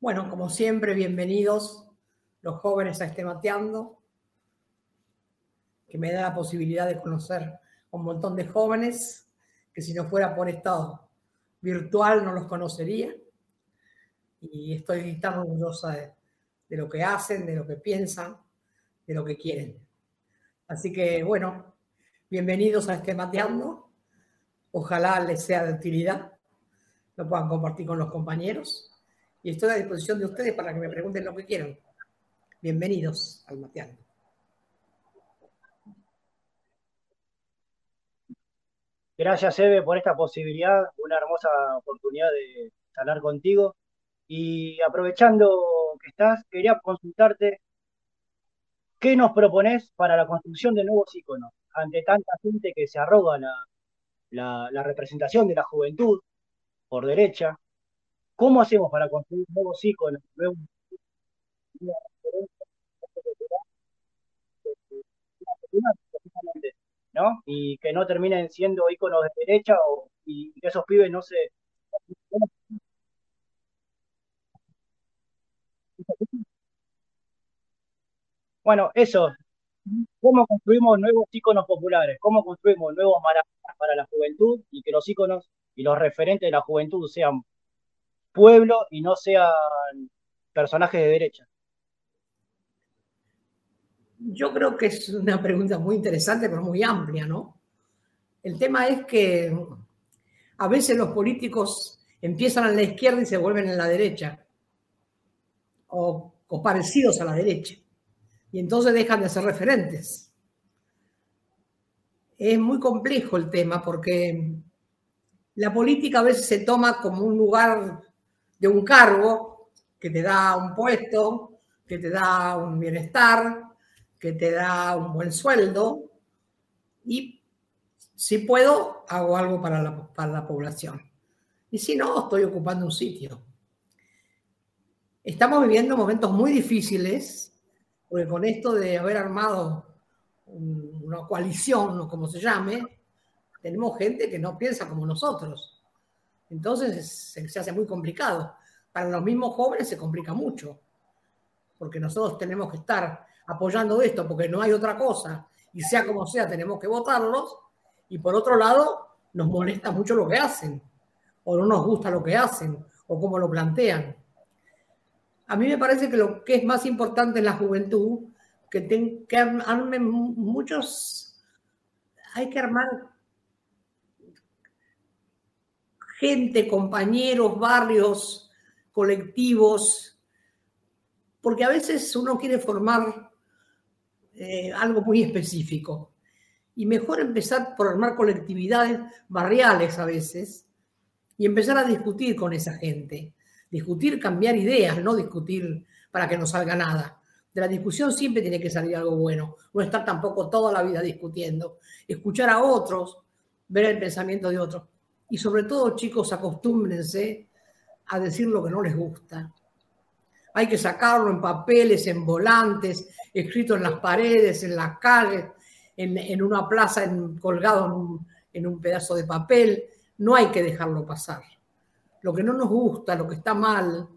Bueno, como siempre, bienvenidos los jóvenes a este mateando, que me da la posibilidad de conocer a un montón de jóvenes que si no fuera por estado virtual no los conocería. Y estoy tan orgullosa de, de lo que hacen, de lo que piensan, de lo que quieren. Así que, bueno, bienvenidos a este mateando. Ojalá les sea de utilidad, lo puedan compartir con los compañeros y estoy a disposición de ustedes para que me pregunten lo que quieran. Bienvenidos al Mateando. Gracias, Eve, por esta posibilidad, una hermosa oportunidad de hablar contigo. Y aprovechando que estás, quería consultarte qué nos propones para la construcción de nuevos íconos ante tanta gente que se arroga la representación de la juventud por derecha ¿Cómo hacemos para construir nuevos íconos, nuevos ¿no? Y que no terminen siendo íconos de derecha o, y que esos pibes no se... Bueno, eso. ¿Cómo construimos nuevos íconos populares? ¿Cómo construimos nuevos maravillas para la juventud y que los íconos y los referentes de la juventud sean pueblo y no sean personajes de derecha? Yo creo que es una pregunta muy interesante, pero muy amplia, ¿no? El tema es que a veces los políticos empiezan en la izquierda y se vuelven en la derecha, o, o parecidos a la derecha, y entonces dejan de ser referentes. Es muy complejo el tema porque la política a veces se toma como un lugar de un cargo que te da un puesto, que te da un bienestar, que te da un buen sueldo y si puedo, hago algo para la, para la población. Y si no, estoy ocupando un sitio. Estamos viviendo momentos muy difíciles, porque con esto de haber armado una coalición, o como se llame, tenemos gente que no piensa como nosotros. Entonces se, hace muy complicado. Para los mismos jóvenes se complica mucho, porque nosotros tenemos que estar apoyando esto, porque no hay otra cosa, y sea como sea, tenemos que votarlos, y por otro lado, nos molesta mucho lo que hacen, o no nos gusta lo que hacen, o cómo lo plantean. A mí me parece que lo que es más importante en la juventud, que, que armen muchos, hay que armar gente, compañeros, barrios, colectivos, porque a veces uno quiere formar eh, algo muy específico. Y mejor empezar por armar colectividades barriales a veces y empezar a discutir con esa gente. Discutir, cambiar ideas, no discutir para que no salga nada. De la discusión siempre tiene que salir algo bueno. No estar tampoco toda la vida discutiendo. Escuchar a otros, ver el pensamiento de otros. Y sobre todo, chicos, acostúmbrense a decir lo que no les gusta. Hay que sacarlo en papeles, en volantes, escrito en las paredes, en las calles, en, una plaza, colgado en un, pedazo de papel. No hay que dejarlo pasar. Lo que no nos gusta, lo que está mal,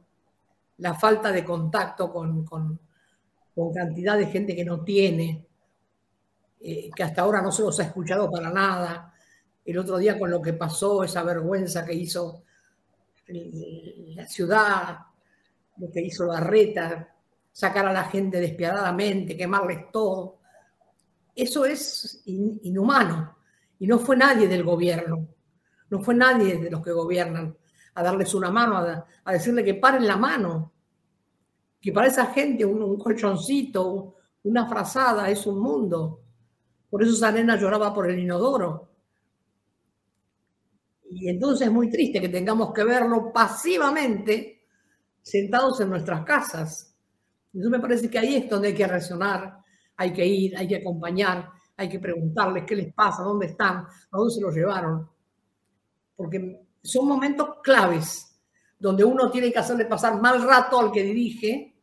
la falta de contacto con, con, cantidad de gente que no tiene, eh, que hasta ahora no se los ha escuchado para nada, el otro día con lo que pasó, esa vergüenza que hizo la ciudad, lo que hizo la reta, sacar a la gente despiadadamente, quemarles todo. Eso es inhumano. Y no fue nadie del gobierno, no fue nadie de los que gobiernan a darles una mano, a, decirle que paren la mano, que para esa gente un, colchoncito, una frazada es un mundo. Por eso esa nena lloraba por el inodoro y entonces es muy triste que tengamos que verlo pasivamente sentados en nuestras casas. Entonces me parece que ahí es donde hay que reaccionar, hay que ir, hay que acompañar, hay que preguntarles qué les pasa, dónde están, a dónde se los llevaron. Porque son momentos claves donde uno tiene que hacerle pasar mal rato al que dirige,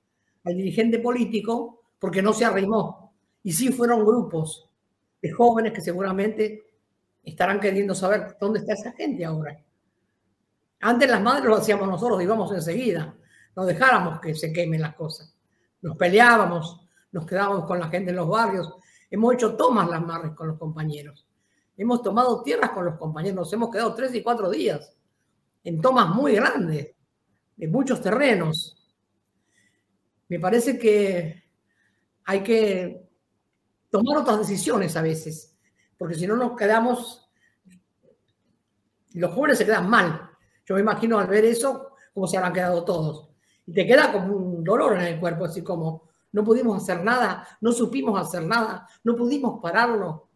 al dirigente político, porque no se arrimó. Y sí fueron grupos de jóvenes que seguramente estarán queriendo saber dónde está esa gente ahora. Antes las madres lo hacíamos nosotros, íbamos enseguida. no dejáramos que se quemen las cosas. Nos peleábamos, nos quedábamos con la gente en los barrios. Hemos hecho tomas las marres con los compañeros. Hemos tomado tierras con los compañeros. Nos hemos quedado tres y cuatro días en tomas muy grandes, de muchos terrenos. Me parece que hay que tomar otras decisiones a veces, porque si no nos quedamos, los jóvenes se quedan mal. Yo me imagino al ver eso, cómo se habrán quedado todos. Y te queda como un dolor en el cuerpo, así como no pudimos hacer nada, no supimos hacer nada, no pudimos pararlo,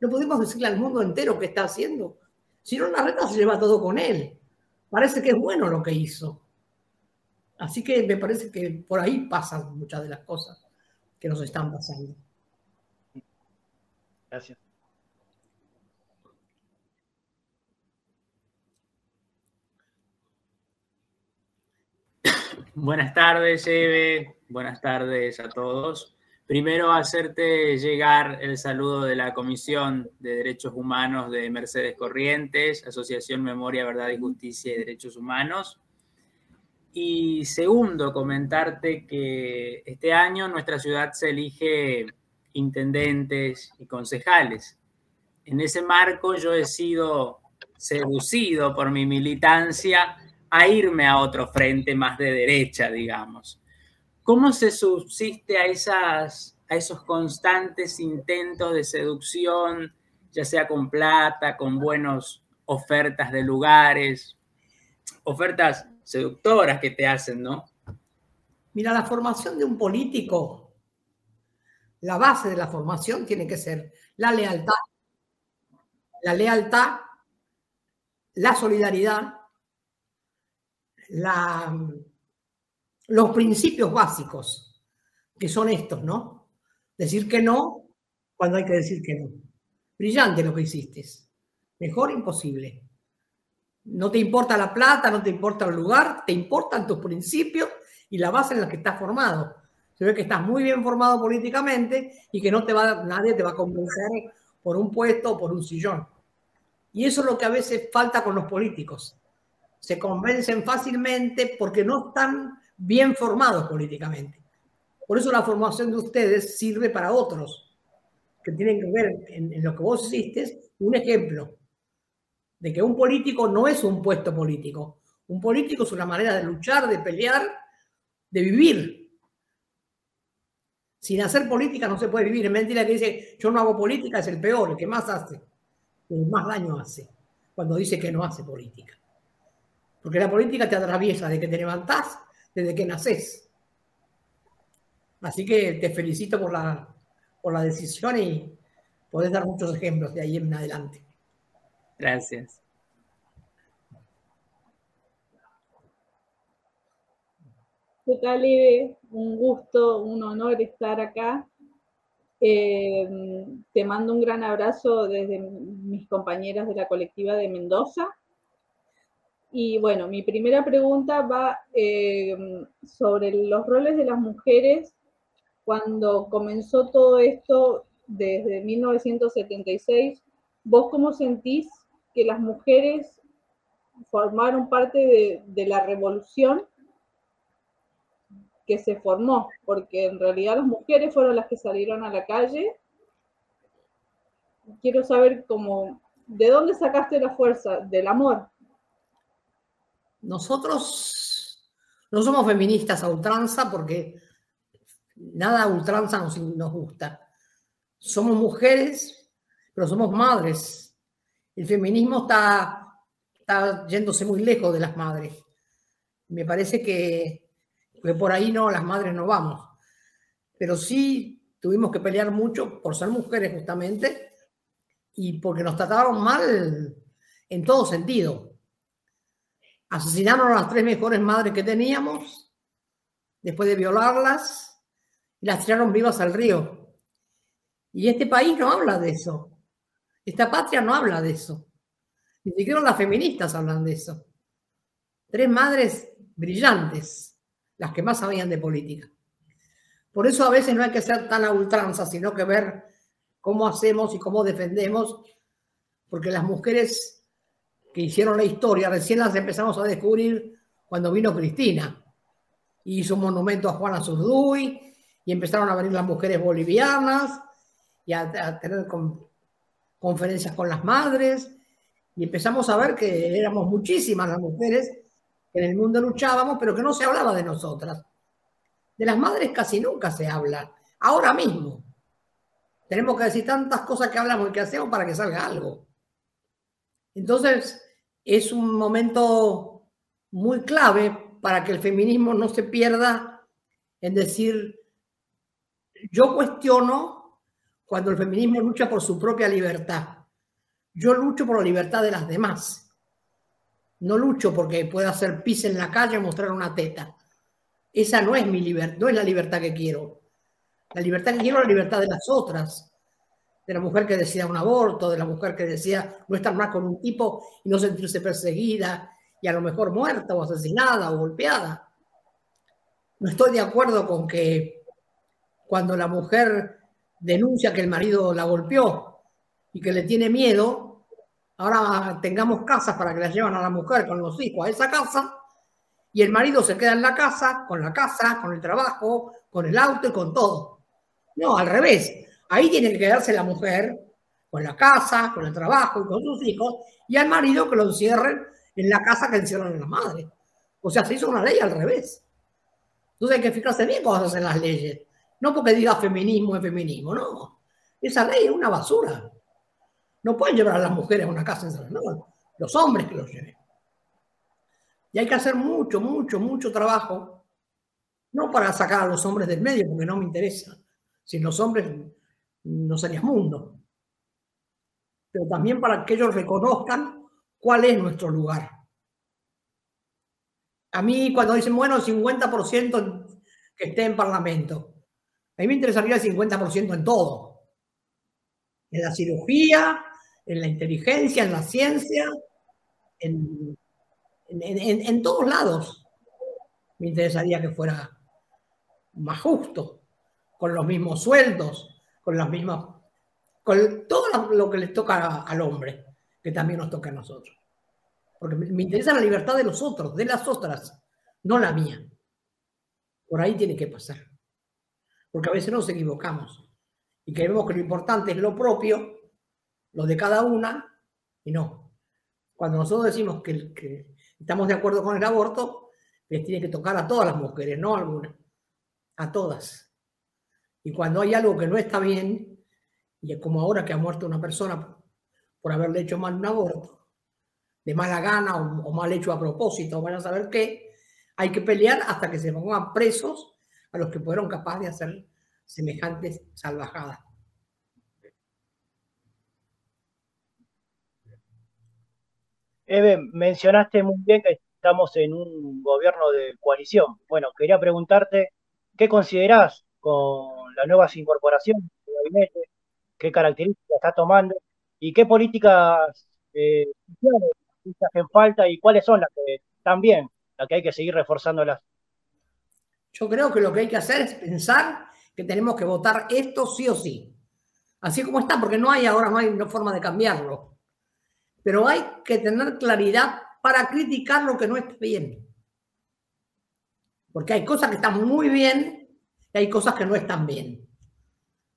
no pudimos decirle al mundo entero qué está haciendo. Si no, la reta se lleva todo con él. Parece que es bueno lo que hizo. Así que me parece que por ahí pasan muchas de las cosas que nos están pasando. Gracias. Buenas tardes, Eve. Buenas tardes a todos. Primero, hacerte llegar el saludo de la Comisión de Derechos Humanos de Mercedes Corrientes, Asociación Memoria, Verdad y Justicia y Derechos Humanos. Y segundo, comentarte que este año nuestra ciudad se elige intendentes y concejales. En ese marco yo he sido seducido por mi militancia a irme a otro frente más de derecha, digamos. ¿Cómo se subsiste a, esas, a esos constantes intentos de seducción, ya sea con plata, con buenas ofertas de lugares, ofertas seductoras que te hacen, ¿no? Mira, la formación de un político la base de la formación tiene que ser la lealtad, la lealtad, la solidaridad, los principios básicos, que son estos, ¿no? Decir que no cuando hay que decir que no. Brillante lo que hiciste. Mejor imposible. No te importa la plata, no te importa el lugar, te importan tus principios y la base en la que estás formado se ve que estás muy bien formado políticamente y que no te va, nadie te va a convencer por un puesto o por un sillón. Y eso es lo que a veces falta con los políticos. Se convencen fácilmente porque no están bien formados políticamente. Por eso la formación de ustedes sirve para otros que tienen que ver en, en lo que vos hiciste un ejemplo de que un político no es un puesto político. Un político es una manera de luchar, de pelear, de vivir sin hacer política no se puede vivir. Es mentira que dice, yo no hago política, es el peor, el que más hace, el más daño hace, cuando dice que no hace política. Porque la política te atraviesa desde que te levantás, desde que naces. Así que te felicito por la, por la decisión y podés dar muchos ejemplos de ahí en adelante. Gracias. ¿Qué tal, Un gusto, un honor estar acá. Eh, te mando un gran abrazo desde mis compañeras de la colectiva de Mendoza. Y bueno, mi primera pregunta va eh, sobre los roles de las mujeres cuando comenzó todo esto desde 1976. ¿Vos cómo sentís que las mujeres formaron parte de, de la revolución que se formó, porque en realidad las mujeres fueron las que salieron a la calle. Quiero saber cómo, ¿de dónde sacaste la fuerza? Del amor. Nosotros no somos feministas a ultranza porque nada a ultranza nos, gusta. Somos mujeres, pero somos madres. El feminismo está, está yéndose muy lejos de las madres. Me parece que porque por ahí no, las madres no vamos. Pero sí tuvimos que pelear mucho por ser mujeres justamente y porque nos trataron mal en todo sentido. Asesinaron a las tres mejores madres que teníamos después de violarlas y las tiraron vivas al río. Y este país no habla de eso. Esta patria no habla de eso. Ni siquiera las feministas hablan de eso. Tres madres brillantes las que más sabían de política. Por eso a veces no hay que ser tan a ultranza, sino que ver cómo hacemos y cómo defendemos, porque las mujeres que hicieron la historia recién las empezamos a descubrir cuando vino Cristina. y hizo un monumento a Juana Zurduy, y empezaron a venir las mujeres bolivianas, y a, tener conferencias con las madres, y empezamos a ver que éramos muchísimas las mujeres que en el mundo luchábamos, pero que no se hablaba de nosotras. De las madres casi nunca se habla, ahora mismo. Tenemos que decir tantas cosas que hablamos y que hacemos para que salga algo. Entonces, es un momento muy clave para que el feminismo no se pierda en decir, yo cuestiono cuando el feminismo lucha por su propia libertad. Yo lucho por la libertad de las demás. No lucho porque pueda hacer pis en la calle y mostrar una teta. Esa no es mi libertad, no es la libertad que quiero. La libertad que quiero es la libertad de las otras. De la mujer que decía un aborto, de la mujer que decía no estar más con un tipo y no sentirse perseguida y a lo mejor muerta o asesinada o golpeada. No estoy de acuerdo con que cuando la mujer denuncia que el marido la golpeó y que le tiene miedo, ahora tengamos casas para que la llevan a la mujer con los hijos a esa casa y el marido se queda en la casa, con la casa, con el trabajo, con el auto y con todo. No, al revés. Ahí tiene que quedarse la mujer con la casa, con el trabajo y con sus hijos, y al marido que lo encierren en la casa que encierran a la madre. O sea, se hizo una ley al revés. Entonces hay que fijarse bien cuando se hacen las leyes. No porque diga feminismo es feminismo, no. Esa ley es una basura. No pueden llevar a las mujeres a una casa encerrada, no. Los hombres que los lleven. Y hay que hacer mucho, mucho, mucho trabajo, no para sacar a los hombres del medio, porque no me interesa. Sin los hombres no sería mundo. Pero también para que ellos reconozcan cuál es nuestro lugar. A mí cuando dicen, bueno, 50% que esté en Parlamento, a mí me interesaría el 50% en todo. En la cirugía, en la inteligencia, en la ciencia, en en, todos lados me interesaría que fuera más justo, con los mismos sueldos, con las mismas, con todo lo que les toca al hombre, que también nos toca a nosotros. Porque me interesa la libertad de los otros, de las otras, no la mía. Por ahí tiene que pasar. Porque a veces nos equivocamos y creemos que lo importante es lo propio, lo de cada una, y no. Cuando nosotros decimos que, que estamos de acuerdo con el aborto, les tiene que tocar a todas las mujeres, no a algunas, a todas. Y cuando hay algo que no está bien, y es como ahora que ha muerto una persona por haberle hecho mal un aborto, de mala gana o, mal hecho a propósito, van a saber qué, hay que pelear hasta que se pongan presos a los que fueron capaces de hacer semejantes salvajadas. Eve, mencionaste muy bien que estamos en un gobierno de coalición. Bueno, quería preguntarte, ¿qué considerás con las nuevas incorporaciones? ¿Qué características está tomando? ¿Y qué políticas eh, hacen falta y cuáles son las que también, las que hay que seguir reforzándolas? Yo creo que lo que hay que hacer es pensar que tenemos que votar esto sí o sí. Así como está, porque no hay ahora, no hay forma de cambiarlo pero hay que tener claridad para criticar lo que no está bien. Porque hay cosas que están muy bien y hay cosas que no están bien.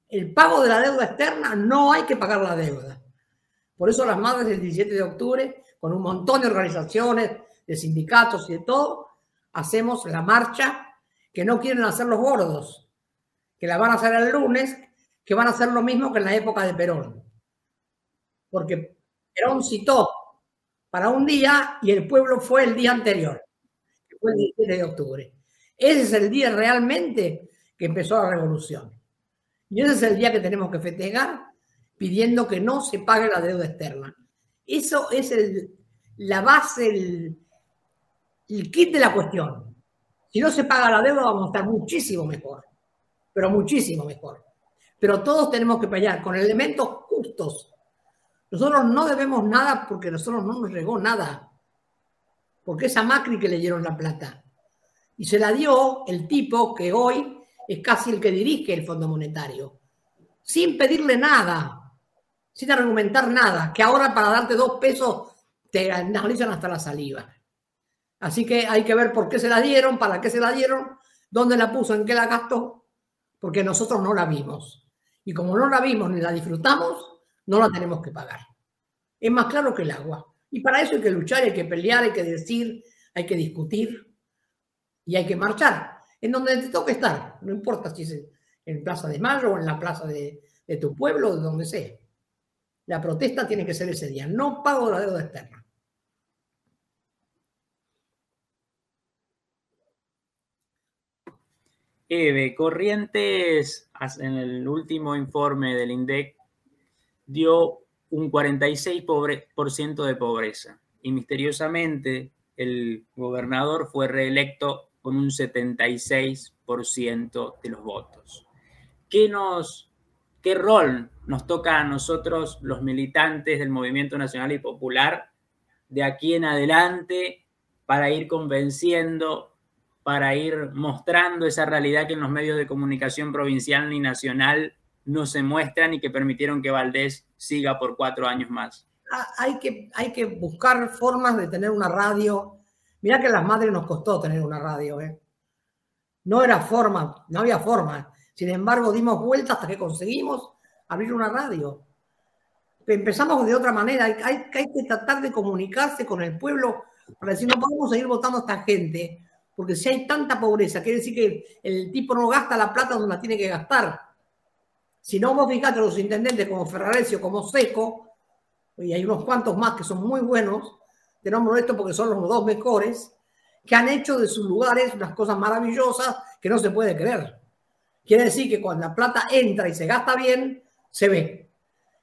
El pago de la deuda externa no hay que pagar la deuda. Por eso las madres del 17 de octubre, con un montón de organizaciones, de sindicatos y de todo, hacemos la marcha que no quieren hacer los gordos, que la van a hacer el lunes, que van a hacer lo mismo que en la época de Perón. Porque Perón citó para un día y el pueblo fue el día anterior, que fue el 17 de octubre. Ese es el día realmente que empezó la revolución. Y ese es el día que tenemos que festejar pidiendo que no se pague la deuda externa. Eso es la base, el, el kit de la cuestión. Si no se paga la deuda vamos a estar muchísimo mejor, pero muchísimo mejor. Pero todos tenemos que pelear con elementos justos nosotros no debemos nada porque nosotros no nos llegó nada. Porque es a Macri que le dieron la plata. Y se la dio el tipo que hoy es casi el que dirige el Fondo Monetario. Sin pedirle nada, sin argumentar nada. Que ahora para darte dos pesos te analizan hasta la saliva. Así que hay que ver por qué se la dieron, para qué se la dieron, dónde la puso, en qué la gastó, porque nosotros no la vimos. Y como no la vimos ni la disfrutamos, no la tenemos que pagar. Es más claro que el agua. Y para eso hay que luchar, hay que pelear, hay que decir, hay que discutir y hay que marchar. En donde te toque estar, no importa si es en Plaza de Mayo o en la plaza de, de tu pueblo o de donde sea. La protesta tiene que ser ese día. No pago la deuda externa. Eve, Corrientes, en el último informe del INDEC, dio un 46% de pobreza y misteriosamente el gobernador fue reelecto con un 76% de los votos. ¿Qué, nos, ¿Qué rol nos toca a nosotros, los militantes del Movimiento Nacional y Popular, de aquí en adelante para ir convenciendo para ir mostrando esa realidad que en los medios de comunicación provincial ni nacional no se muestran y que permitieron que Valdés siga por cuatro años más. Ah, hay que, hay que buscar formas de tener una radio. Mira que las madres nos costó tener una radio. ¿eh? No era forma, no había forma. Sin embargo, dimos vueltas hasta que conseguimos abrir una radio. Empezamos de otra manera. Hay que tratar de comunicarse con el pueblo para decir, no podemos seguir votando a esta gente porque si hay tanta pobreza, quiere decir que el tipo no gasta la plata donde la tiene que gastar. Si no, vos fijate los intendentes como Ferrarecio, como Seco, y hay unos cuantos más que son muy buenos, te nombro esto porque son los dos mejores, que han hecho de sus lugares unas cosas maravillosas que no se puede creer. Quiere decir que cuando la plata entra y se gasta bien, se ve.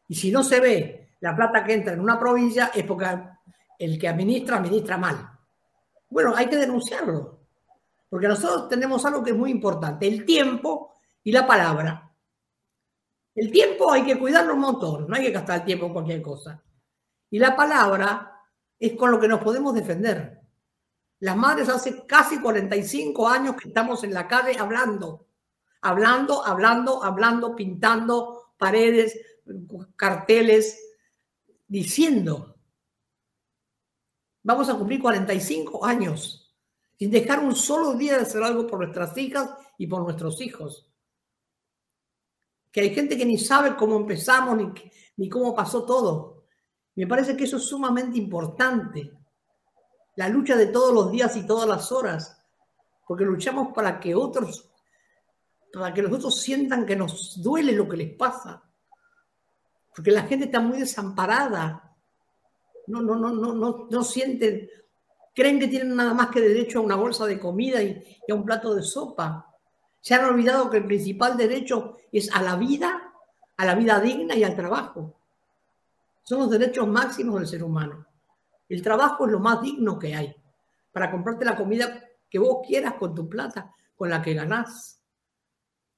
Y si no se ve la plata que entra en una provincia, es porque el que administra, administra mal. Bueno, hay que denunciarlo. Porque nosotros tenemos algo que es muy importante, el tiempo y la palabra. El tiempo hay que cuidarlo un montón, no hay que gastar el tiempo en cualquier cosa. Y la palabra es con lo que nos podemos defender. Las madres hace casi 45 años que estamos en la calle hablando, hablando, hablando, hablando, pintando paredes, carteles, diciendo. Vamos a cumplir 45 años sin dejar un solo día de hacer algo por nuestras hijas y por nuestros hijos. Que hay gente que ni sabe cómo empezamos ni, ni cómo pasó todo. Me parece que eso es sumamente importante. La lucha de todos los días y todas las horas. Porque luchamos para que otros, para que los otros sientan que nos duele lo que les pasa. Porque la gente está muy desamparada. No, no, no, no, no, no sienten Creen que tienen nada más que derecho a una bolsa de comida y, a un plato de sopa. Se han olvidado que el principal derecho es a la vida, a la vida digna y al trabajo. Son los derechos máximos del ser humano. El trabajo es lo más digno que hay para comprarte la comida que vos quieras con tu plata, con la que ganás.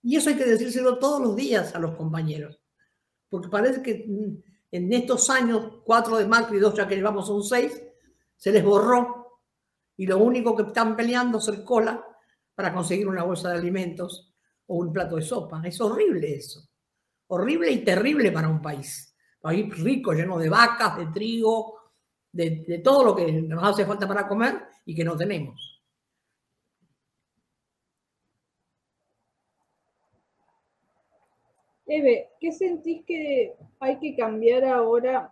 Y eso hay que decírselo todos los días a los compañeros. Porque parece que en estos años, cuatro de Macri y ya que llevamos son seis, se les borró y lo único que están peleando es el cola para conseguir una bolsa de alimentos o un plato de sopa. Es horrible eso. Horrible y terrible para un país. País rico, lleno de vacas, de trigo, de, de todo lo que nos hace falta para comer y que no tenemos. Eve, ¿qué sentís que hay que cambiar ahora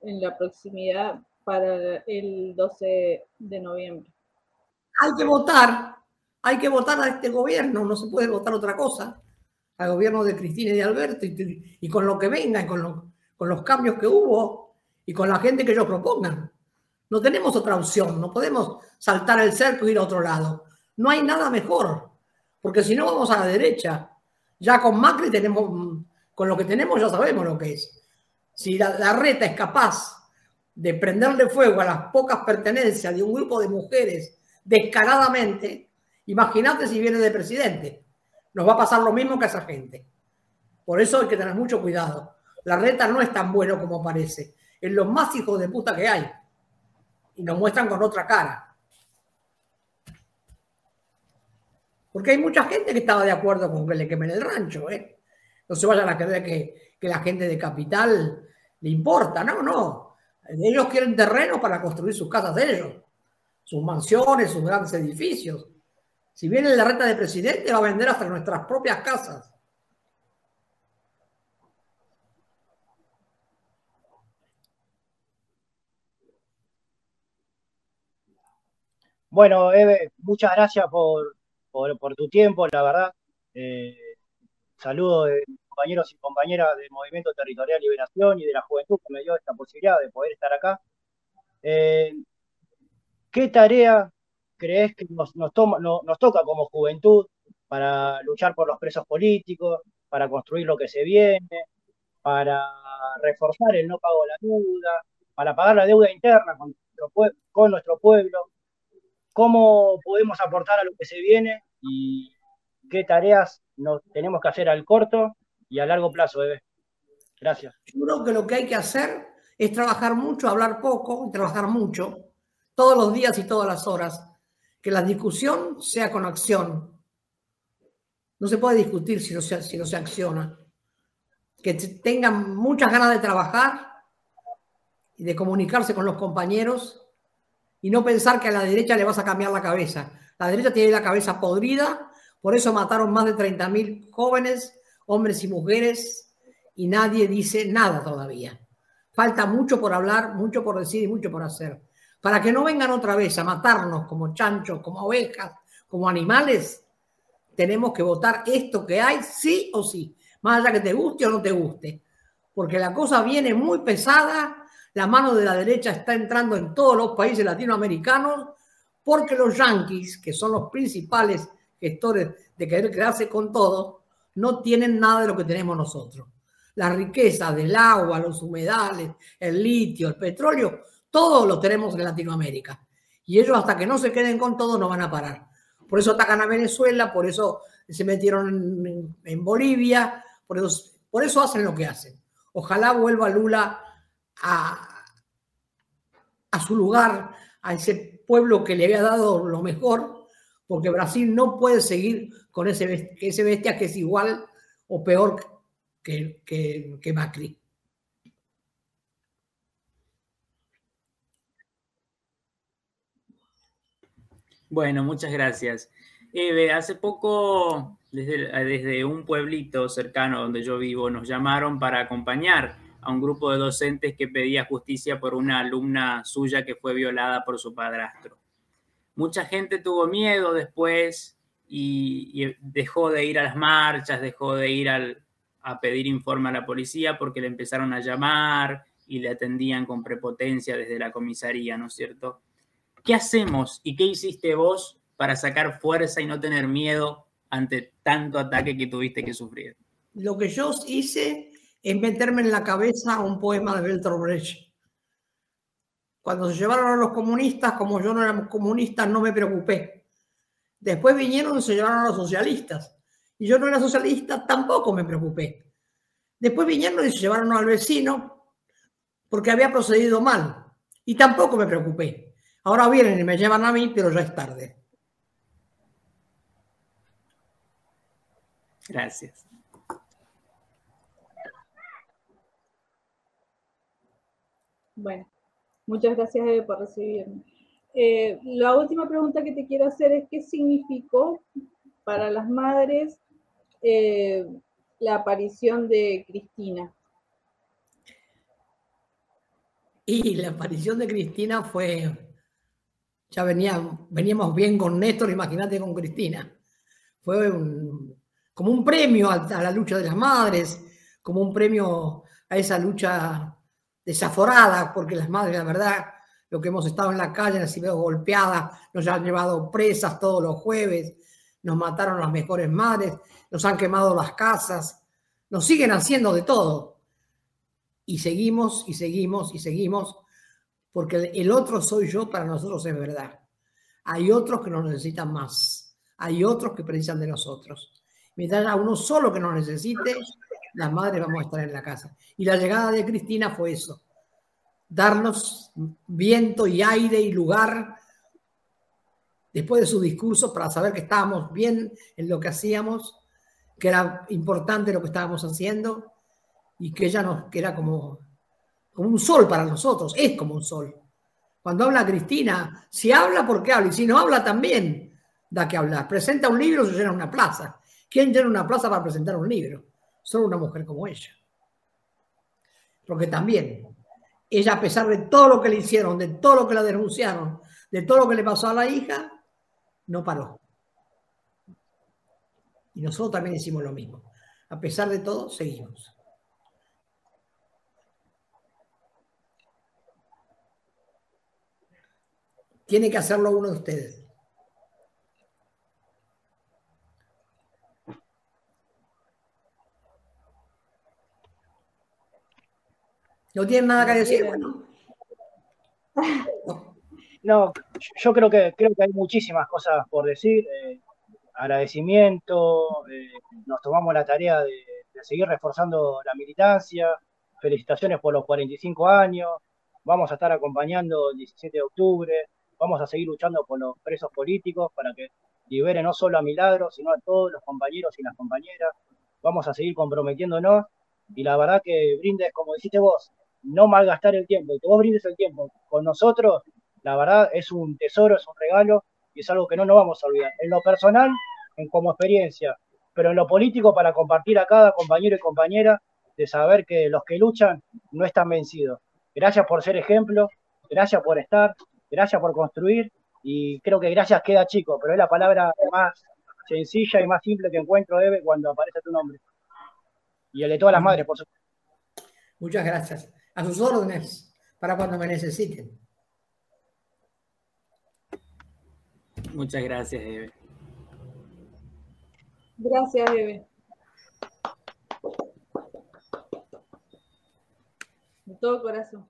en la proximidad para el 12 de noviembre. Hay que votar, hay que votar a este gobierno, no se puede votar otra cosa, al gobierno de Cristina y de Alberto, y, con lo que venga, y con, los cambios que hubo, y con la gente que ellos propongan. No tenemos otra opción, no podemos saltar el cerco y ir a otro lado. No hay nada mejor, porque si no vamos a la derecha. Ya con Macri tenemos, con lo que tenemos ya sabemos lo que es. Si la, la reta es capaz de prenderle fuego a las pocas pertenencias de un grupo de mujeres descaradamente, imagínate si viene de presidente. Nos va a pasar lo mismo que a esa gente. Por eso hay que tener mucho cuidado. La reta no es tan bueno como parece. Es lo más hijos de puta que hay. Y nos muestran con otra cara. Porque hay mucha gente que estaba de acuerdo con que le quemen el rancho. ¿eh? No se vayan a creer que, que la gente de capital le importa. No, no ellos quieren terreno para construir sus casas de ellos. sus mansiones, sus grandes edificios. Si viene la renta de presidente, va a vender hasta nuestras propias casas. Bueno, Eve, muchas gracias por, tu tiempo, la verdad. Eh, saludo de compañeros y compañeras del Movimiento Territorial Liberación y de la Juventud que me dio esta posibilidad de poder estar acá. Eh, ¿Qué tarea crees que nos, nos, nos toca como juventud para luchar por los presos políticos, para construir lo que se viene, para reforzar el no pago la deuda, para pagar la deuda interna con nuestro, con nuestro pueblo? ¿Cómo podemos aportar a lo que se viene y qué tareas nos tenemos que hacer al corto y a largo plazo, Eve? Gracias. Yo creo que lo que hay que hacer es trabajar mucho, hablar poco y trabajar mucho, todos los días y todas las horas. Que la discusión sea con acción. No se puede discutir si no se, si no se acciona. Que tengan muchas ganas de trabajar y de comunicarse con los compañeros y no pensar que a la derecha le vas a cambiar la cabeza. La derecha tiene la cabeza podrida, por eso mataron más de 30.000 jóvenes, hombres y mujeres, y nadie dice nada todavía. Falta mucho por hablar, mucho por decir y mucho por hacer. Para que no vengan otra vez a matarnos como chanchos, como ovejas, como animales, tenemos que votar esto que hay, sí o sí, más allá que te guste o no te guste. Porque la cosa viene muy pesada, la mano de la derecha está entrando en todos los países latinoamericanos, porque los yanquis, que son los principales gestores de querer quedarse con todo, no tienen nada de lo que tenemos nosotros la riqueza del agua, los humedales, el litio, el petróleo, todo lo tenemos en Latinoamérica. Y ellos hasta que no se queden con todo no van a parar. Por eso atacan a Venezuela, por eso se metieron en, Bolivia, por eso, por eso hacen lo que hacen. Ojalá vuelva Lula a, a su lugar, a ese pueblo que le había dado lo mejor, porque Brasil no puede seguir con ese, ese bestia que es igual o peor que, que, Macri. Bueno, muchas gracias. Hace poco, desde, un pueblito cercano donde yo vivo, nos llamaron para acompañar a un grupo de docentes que pedía justicia por una alumna suya que fue violada por su padrastro. Mucha gente tuvo miedo después y dejó de ir a las marchas, dejó de ir a pedir informe a la policía porque le empezaron a llamar y le atendían con prepotencia desde la comisaría, ¿no es cierto? ¿Qué hacemos y qué hiciste vos para sacar fuerza y no tener miedo ante tanto ataque que tuviste que sufrir? Lo que yo hice es meterme en la cabeza un poema de Bertolt Brecht. Cuando se llevaron a los comunistas, como yo no era comunista, no me preocupé. Después vinieron y se llevaron a los socialistas y yo no era socialista, tampoco me preocupé. Después vinieron y se llevaron al vecino porque había procedido mal y tampoco me preocupé. Ahora vienen y me llevan a mí, pero ya es tarde. Gracias. Bueno, muchas gracias por recibirme. Eh, la última pregunta que te quiero hacer es qué significó para las madres eh, la aparición de Cristina? Y la aparición de Cristina fue, ya venía, veníamos bien con Néstor, imagínate con Cristina. Fue como un premio a, la lucha de las madres, como un premio a esa lucha desaforada, porque las madres, la verdad, lo que hemos estado en la calle, han sido golpeadas, nos han llevado presas todos los jueves, nos mataron las mejores madres, nos han quemado las casas, nos siguen haciendo de todo. Y seguimos y seguimos y seguimos, porque el otro soy yo para nosotros es verdad. Hay otros que nos necesitan más, hay otros que precisan de nosotros. Mientras haya uno solo que nos necesite, las madres vamos a estar en la casa. Y la llegada de Cristina fue eso, darnos viento y aire y lugar después de su discurso para saber que estábamos bien en lo que hacíamos que era importante lo que estábamos haciendo y que ella nos, que era como, como un sol para nosotros, es como un sol. Cuando habla Cristina, si habla, ¿por qué habla? Y si no habla, también da que hablar. Presenta un libro, se llena una plaza. ¿Quién llena una plaza para presentar un libro? Solo una mujer como ella. Porque también, ella, a pesar de todo lo que le hicieron, de todo lo que la denunciaron, de todo lo que le pasó a la hija, no paró. Y nosotros también hicimos lo mismo. A pesar de todo, seguimos. Tiene que hacerlo uno de ustedes. ¿No tienen nada que decir? Bueno. No, yo creo que creo que hay muchísimas cosas por decir. Eh, agradecimiento, eh, nos tomamos la tarea de, de, seguir reforzando la militancia. Felicitaciones por los 45 años. Vamos a estar acompañando el 17 de octubre. Vamos a seguir luchando por los presos políticos para que liberen no solo a Milagros, sino a todos los compañeros y las compañeras. Vamos a seguir comprometiéndonos y la verdad que brindes, como dijiste vos, no malgastar el tiempo, y que vos brindes el tiempo con nosotros, la verdad es un tesoro, es un regalo y es algo que no nos vamos a olvidar. En lo personal, en como experiencia, pero en lo político para compartir a cada compañero y compañera de saber que los que luchan no están vencidos. Gracias por ser ejemplo, gracias por estar, gracias por construir y creo que gracias queda chico, pero es la palabra más sencilla y más simple que encuentro, Eve, cuando aparece tu nombre. Y el de todas las madres, por supuesto. Muchas gracias a sus órdenes para cuando me necesiten. Muchas gracias, Eve. Gracias, Eve. De todo corazón.